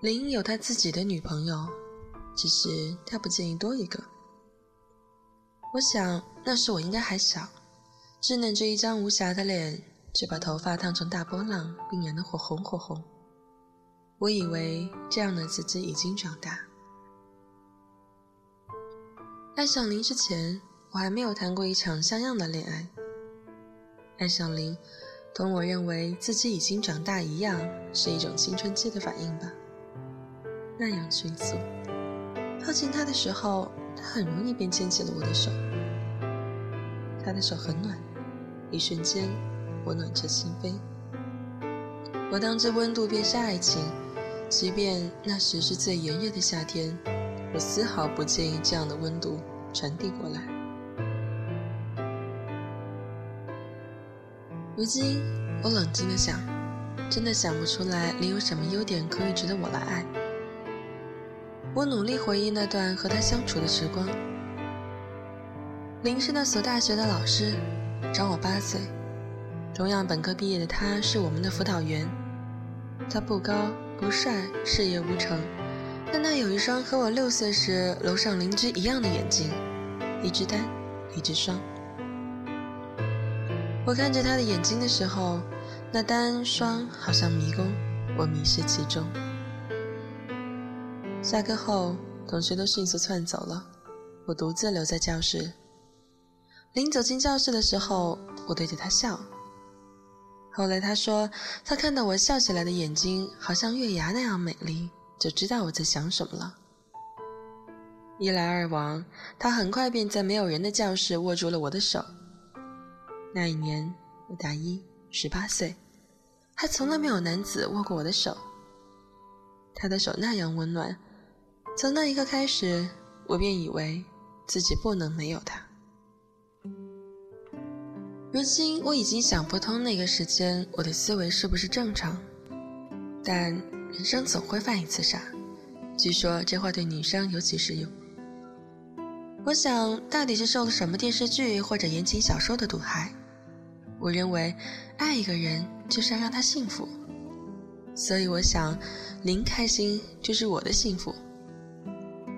林有他自己的女朋友，只是他不建议多一个。我想那时我应该还小，稚嫩着一张无瑕的脸，却把头发烫成大波浪，并染得火红火红。我以为这样的自己已经长大。爱上林之前，我还没有谈过一场像样的恋爱。爱上林，同我认为自己已经长大一样，是一种青春期的反应吧。那样迅速，靠近他的时候，他很容易便牵起了我的手。他的手很暖，一瞬间，我暖彻心扉。我当这温度便是爱情，即便那时是最炎热的夏天。我丝毫不介意这样的温度传递过来。如今，我冷静的想，真的想不出来林有什么优点可以值得我来爱。我努力回忆那段和他相处的时光。林是那所大学的老师，长我八岁。中央本科毕业的他是我们的辅导员。他不高不帅，事业无成。但他有一双和我六岁时楼上邻居一样的眼睛，一只单，一只双。我看着他的眼睛的时候，那单双好像迷宫，我迷失其中。下课后，同学都迅速窜走了，我独自留在教室。临走进教室的时候，我对着他笑。后来他说，他看到我笑起来的眼睛，好像月牙那样美丽。就知道我在想什么了。一来二往，他很快便在没有人的教室握住了我的手。那一年我大一，十八岁，还从来没有男子握过我的手。他的手那样温暖，从那一刻开始，我便以为自己不能没有他。如今我已经想不通那个时间我的思维是不是正常，但。人生总会犯一次傻，据说这话对女生尤其适用。我想，大抵是受了什么电视剧或者言情小说的毒害。我认为，爱一个人就是要让他幸福，所以我想，林开心就是我的幸福。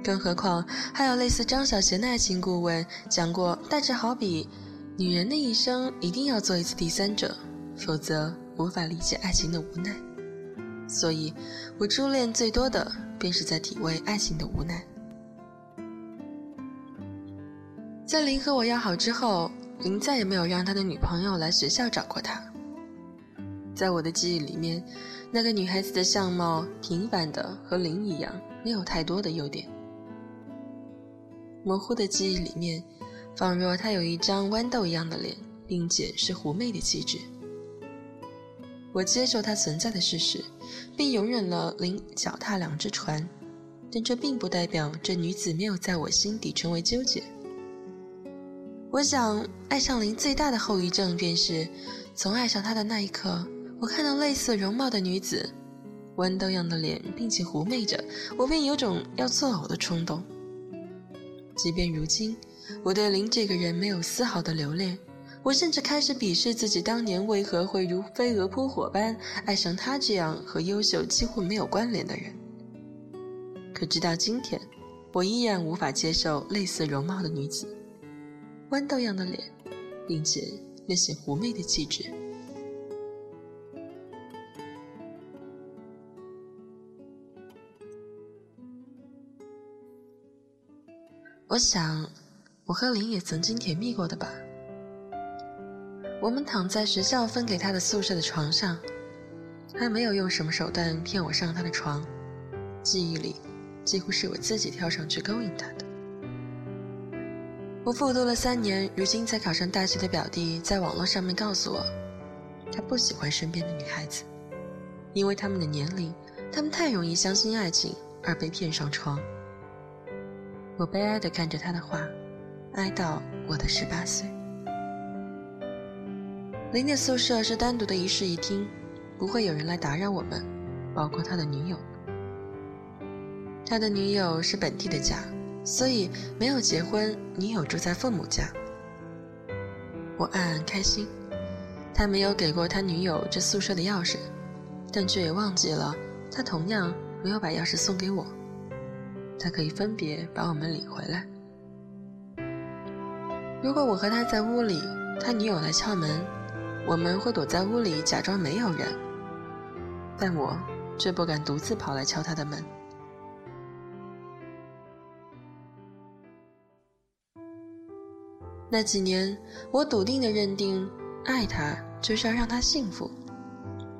更何况，还有类似张小娴的爱情顾问讲过，大致好比，女人的一生一定要做一次第三者，否则无法理解爱情的无奈。所以，我初恋最多的便是在体味爱情的无奈。在林和我要好之后，林再也没有让他的女朋友来学校找过他。在我的记忆里面，那个女孩子的相貌平凡的和林一样，没有太多的优点。模糊的记忆里面，仿若她有一张豌豆一样的脸，并且是狐媚的气质。我接受它存在的事实，并容忍了林脚踏两只船，但这并不代表这女子没有在我心底成为纠结。我想，爱上林最大的后遗症便是，从爱上她的那一刻，我看到类似容貌的女子，豌豆样的脸，并且狐媚着，我便有种要作呕的冲动。即便如今，我对林这个人没有丝毫的留恋。我甚至开始鄙视自己当年为何会如飞蛾扑火般爱上他这样和优秀几乎没有关联的人。可直到今天，我依然无法接受类似容貌的女子，豌豆样的脸，并且略显狐媚的气质。我想，我和林也曾经甜蜜过的吧。我们躺在学校分给他的宿舍的床上，他没有用什么手段骗我上他的床，记忆里几乎是我自己跳上去勾引他的。我复读了三年，如今才考上大学的表弟在网络上面告诉我，他不喜欢身边的女孩子，因为他们的年龄，他们太容易相信爱情而被骗上床。我悲哀地看着他的话，哀悼我的十八岁。林的宿舍是单独的一室一厅，不会有人来打扰我们，包括他的女友。他的女友是本地的家，所以没有结婚，女友住在父母家。我暗暗开心，他没有给过他女友这宿舍的钥匙，但却也忘记了，他同样没有把钥匙送给我，他可以分别把我们领回来。如果我和他在屋里，他女友来敲门，我们会躲在屋里假装没有人，但我却不敢独自跑来敲他的门。那几年，我笃定的认定，爱他就是要让他幸福，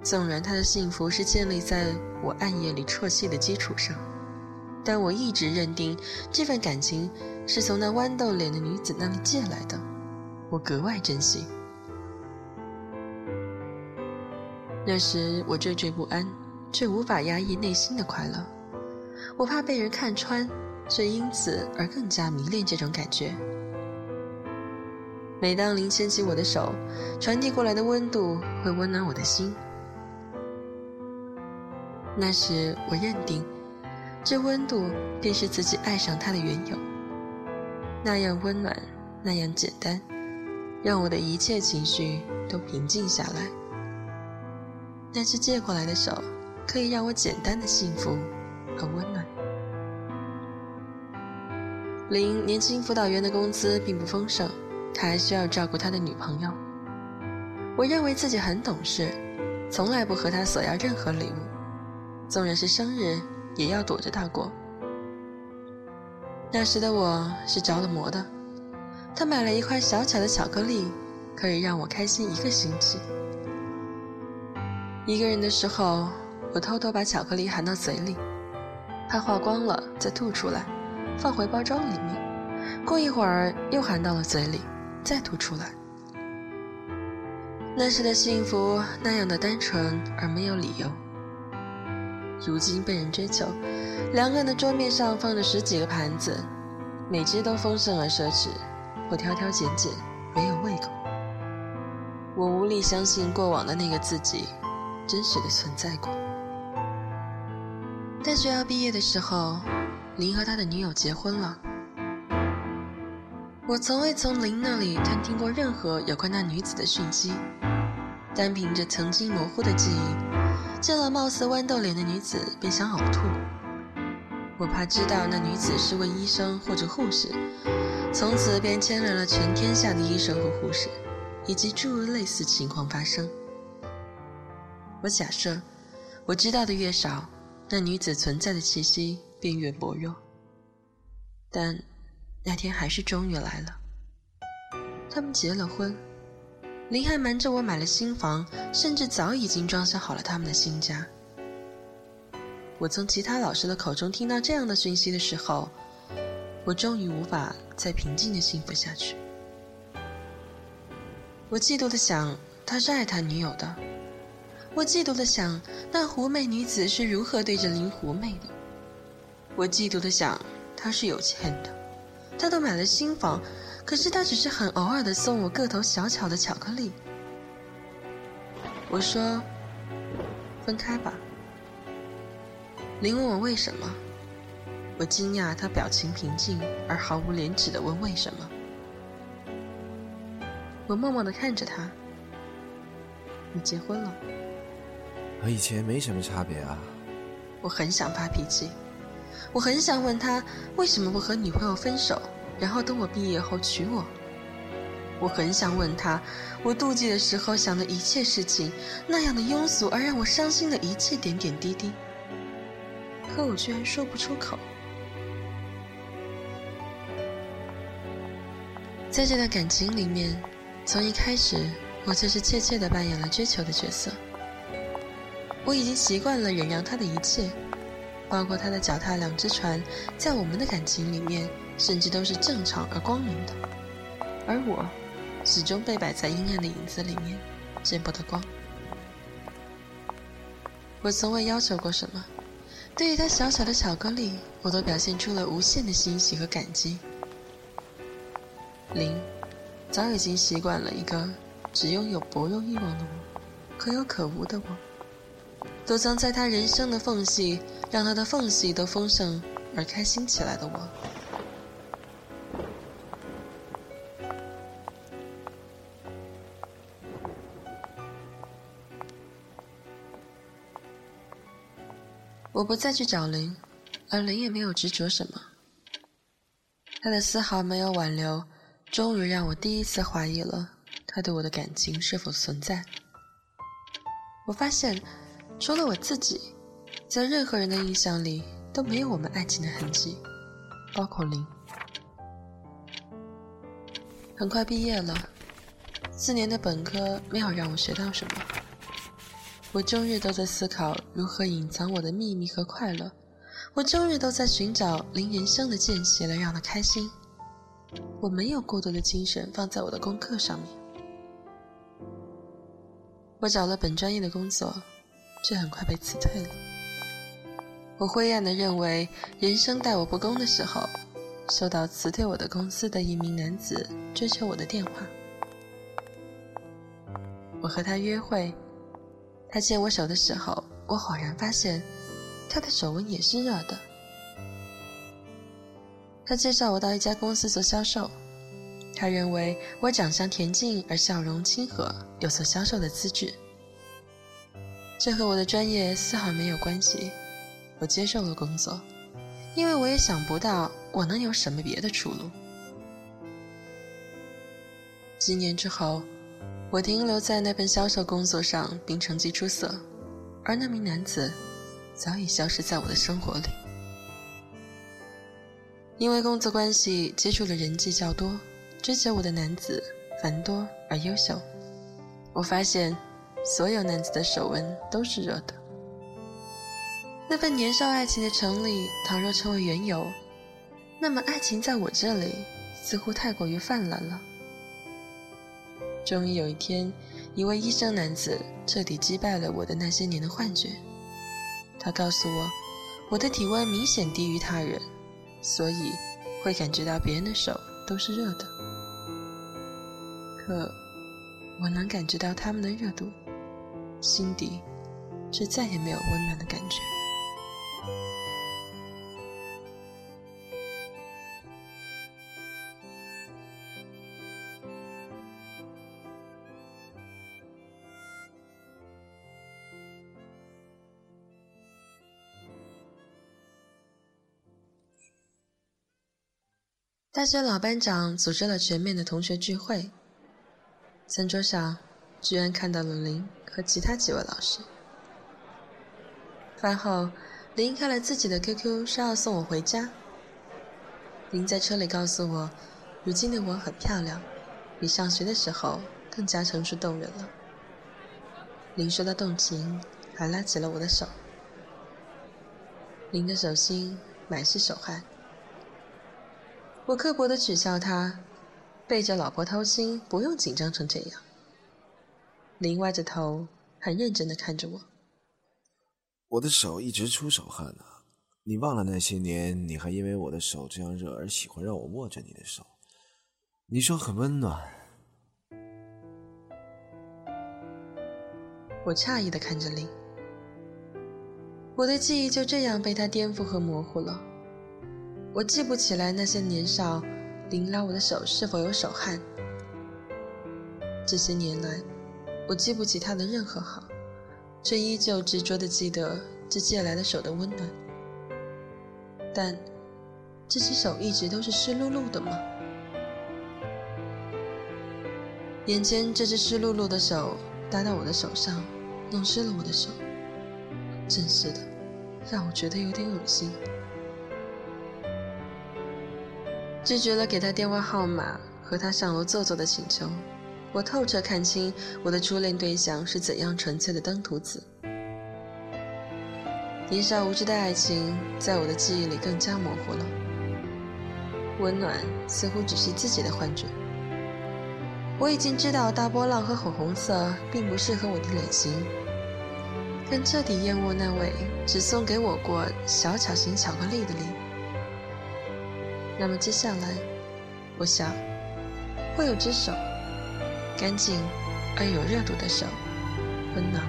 纵然他的幸福是建立在我暗夜里啜泣的基础上，但我一直认定这份感情。是从那豌豆脸的女子那里借来的，我格外珍惜。那时我惴惴不安，却无法压抑内心的快乐。我怕被人看穿，却因此而更加迷恋这种感觉。每当林牵起我的手，传递过来的温度会温暖我的心。那时我认定，这温度便是自己爱上他的缘由。那样温暖，那样简单，让我的一切情绪都平静下来。那只借过来的手，可以让我简单的幸福和温暖。林年轻辅导员的工资并不丰盛，他还需要照顾他的女朋友。我认为自己很懂事，从来不和他索要任何礼物，纵然是生日，也要躲着他过。那时的我是着了魔的，他买了一块小巧的巧克力，可以让我开心一个星期。一个人的时候，我偷偷把巧克力含到嘴里，怕化光了再吐出来，放回包装里面。过一会儿又含到了嘴里，再吐出来。那时的幸福那样的单纯而没有理由，如今被人追求。两个人的桌面上放着十几个盘子，每只都丰盛而奢侈。我挑挑拣拣，没有胃口。我无力相信过往的那个自己真实的存在过。大学要毕业的时候，林和他的女友结婚了。我从未从林那里探听过任何有关那女子的讯息，单凭着曾经模糊的记忆，见了貌似豌豆脸的女子便想呕吐。我怕知道那女子是位医生或者护士，从此便牵连了全天下的医生和护士，以及诸如类似情况发生。我假设，我知道的越少，那女子存在的气息便越薄弱。但那天还是终于来了。他们结了婚，林还瞒着我买了新房，甚至早已经装修好了他们的新家。我从其他老师的口中听到这样的讯息的时候，我终于无法再平静的幸福下去。我嫉妒的想，他是爱他女友的；我嫉妒的想，那狐媚女子是如何对着林狐媚的；我嫉妒的想，他是有钱的，他都买了新房，可是他只是很偶尔的送我个头小巧的巧克力。我说，分开吧。林问我为什么，我惊讶他表情平静而毫无廉耻的问为什么。我默默的看着他，你结婚了，和以前没什么差别啊。我很想发脾气，我很想问他为什么不和女朋友分手，然后等我毕业后娶我。我很想问他，我妒忌的时候想的一切事情，那样的庸俗而让我伤心的一切点点滴滴。可我居然说不出口。在这段感情里面，从一开始我就是怯怯的扮演了追求的角色。我已经习惯了忍让他的一切，包括他的脚踏两只船，在我们的感情里面，甚至都是正常而光明的。而我，始终被摆在阴暗的影子里面，见不得光。我从未要求过什么。对于他小小的巧克力，我都表现出了无限的欣喜和感激。零早已经习惯了一个只拥有薄弱欲望的我，可有可无的我，都将在他人生的缝隙，让他的缝隙都丰盛而开心起来的我。我不再去找林，而林也没有执着什么。他的丝毫没有挽留，终于让我第一次怀疑了他对我的感情是否存在。我发现，除了我自己，在任何人的印象里都没有我们爱情的痕迹，包括林。很快毕业了，四年的本科没有让我学到什么。我终日都在思考如何隐藏我的秘密和快乐，我终日都在寻找林人生的间隙来让他开心。我没有过多的精神放在我的功课上面。我找了本专业的工作，却很快被辞退了。我灰暗的认为人生待我不公的时候。收到辞退我的公司的一名男子追求我的电话，我和他约会，他牵我手的时候，我恍然发现，他的手纹也是热的。他介绍我到一家公司做销售，他认为我长相恬静而笑容亲和，有做销售的资质。这和我的专业丝毫没有关系，我接受了工作。因为我也想不到我能有什么别的出路。几年之后，我停留在那份销售工作上，并成绩出色，而那名男子早已消失在我的生活里。因为工作关系，接触的人际较多，追求我的男子繁多而优秀。我发现，所有男子的手纹都是热的。那份年少爱情的成立，倘若成为缘由，那么爱情在我这里似乎太过于泛滥了。终于有一天，一位医生男子彻底击败了我的那些年的幻觉。他告诉我，我的体温明显低于他人，所以会感觉到别人的手都是热的。可我能感觉到他们的热度，心底却再也没有温暖的感觉。大学老班长组织了全面的同学聚会，餐桌上居然看到了林和其他几位老师。饭后，林开了自己的 QQ，说要送我回家。林在车里告诉我，如今的我很漂亮，比上学的时候更加成熟动人了。林说到动情，还拉起了我的手。林的手心满是手汗。我刻薄的取笑他，背着老婆偷心，不用紧张成这样。林歪着头，很认真的看着我。我的手一直出手汗呢，你忘了那些年，你还因为我的手这样热而喜欢让我握着你的手，你说很温暖。我诧异的看着林，我的记忆就这样被他颠覆和模糊了。我记不起来那些年少，林拉我的手是否有手汗。这些年来，我记不起他的任何好，却依旧执着地记得这借来的手的温暖。但，这只手一直都是湿漉漉的吗？眼前这只湿漉漉的手搭到我的手上，弄湿了我的手，真是的，让我觉得有点恶心。拒绝了给他电话号码和他上楼坐坐的请求，我透彻看清我的初恋对象是怎样纯粹的登徒子。年少无知的爱情在我的记忆里更加模糊了，温暖似乎只是自己的幻觉。我已经知道大波浪和火红色并不适合我的脸型，更彻底厌恶那位只送给我过小巧型巧克力的林。那么接下来，我想会有只手，干净而有热度的手，温暖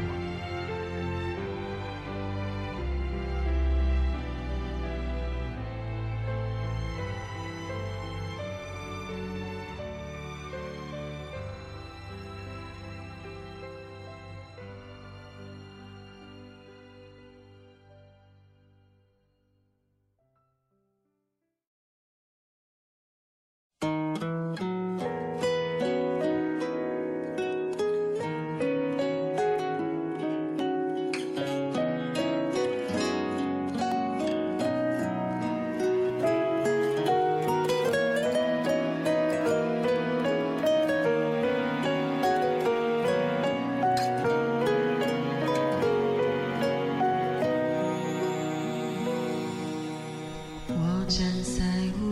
站在无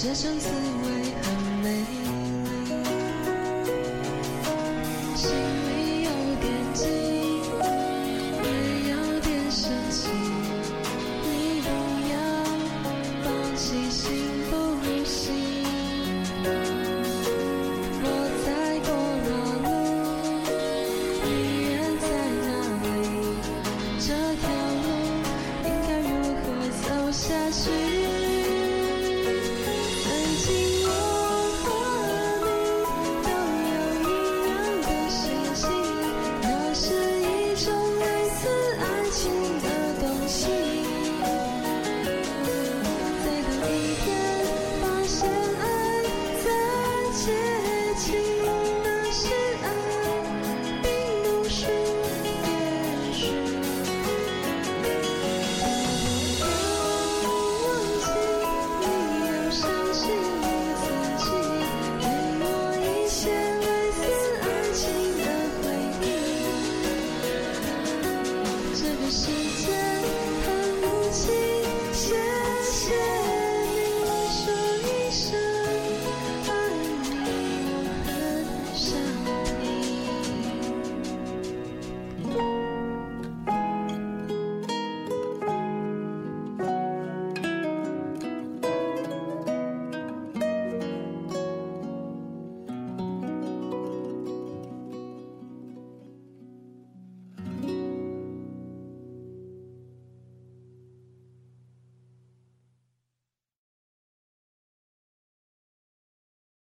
这生死。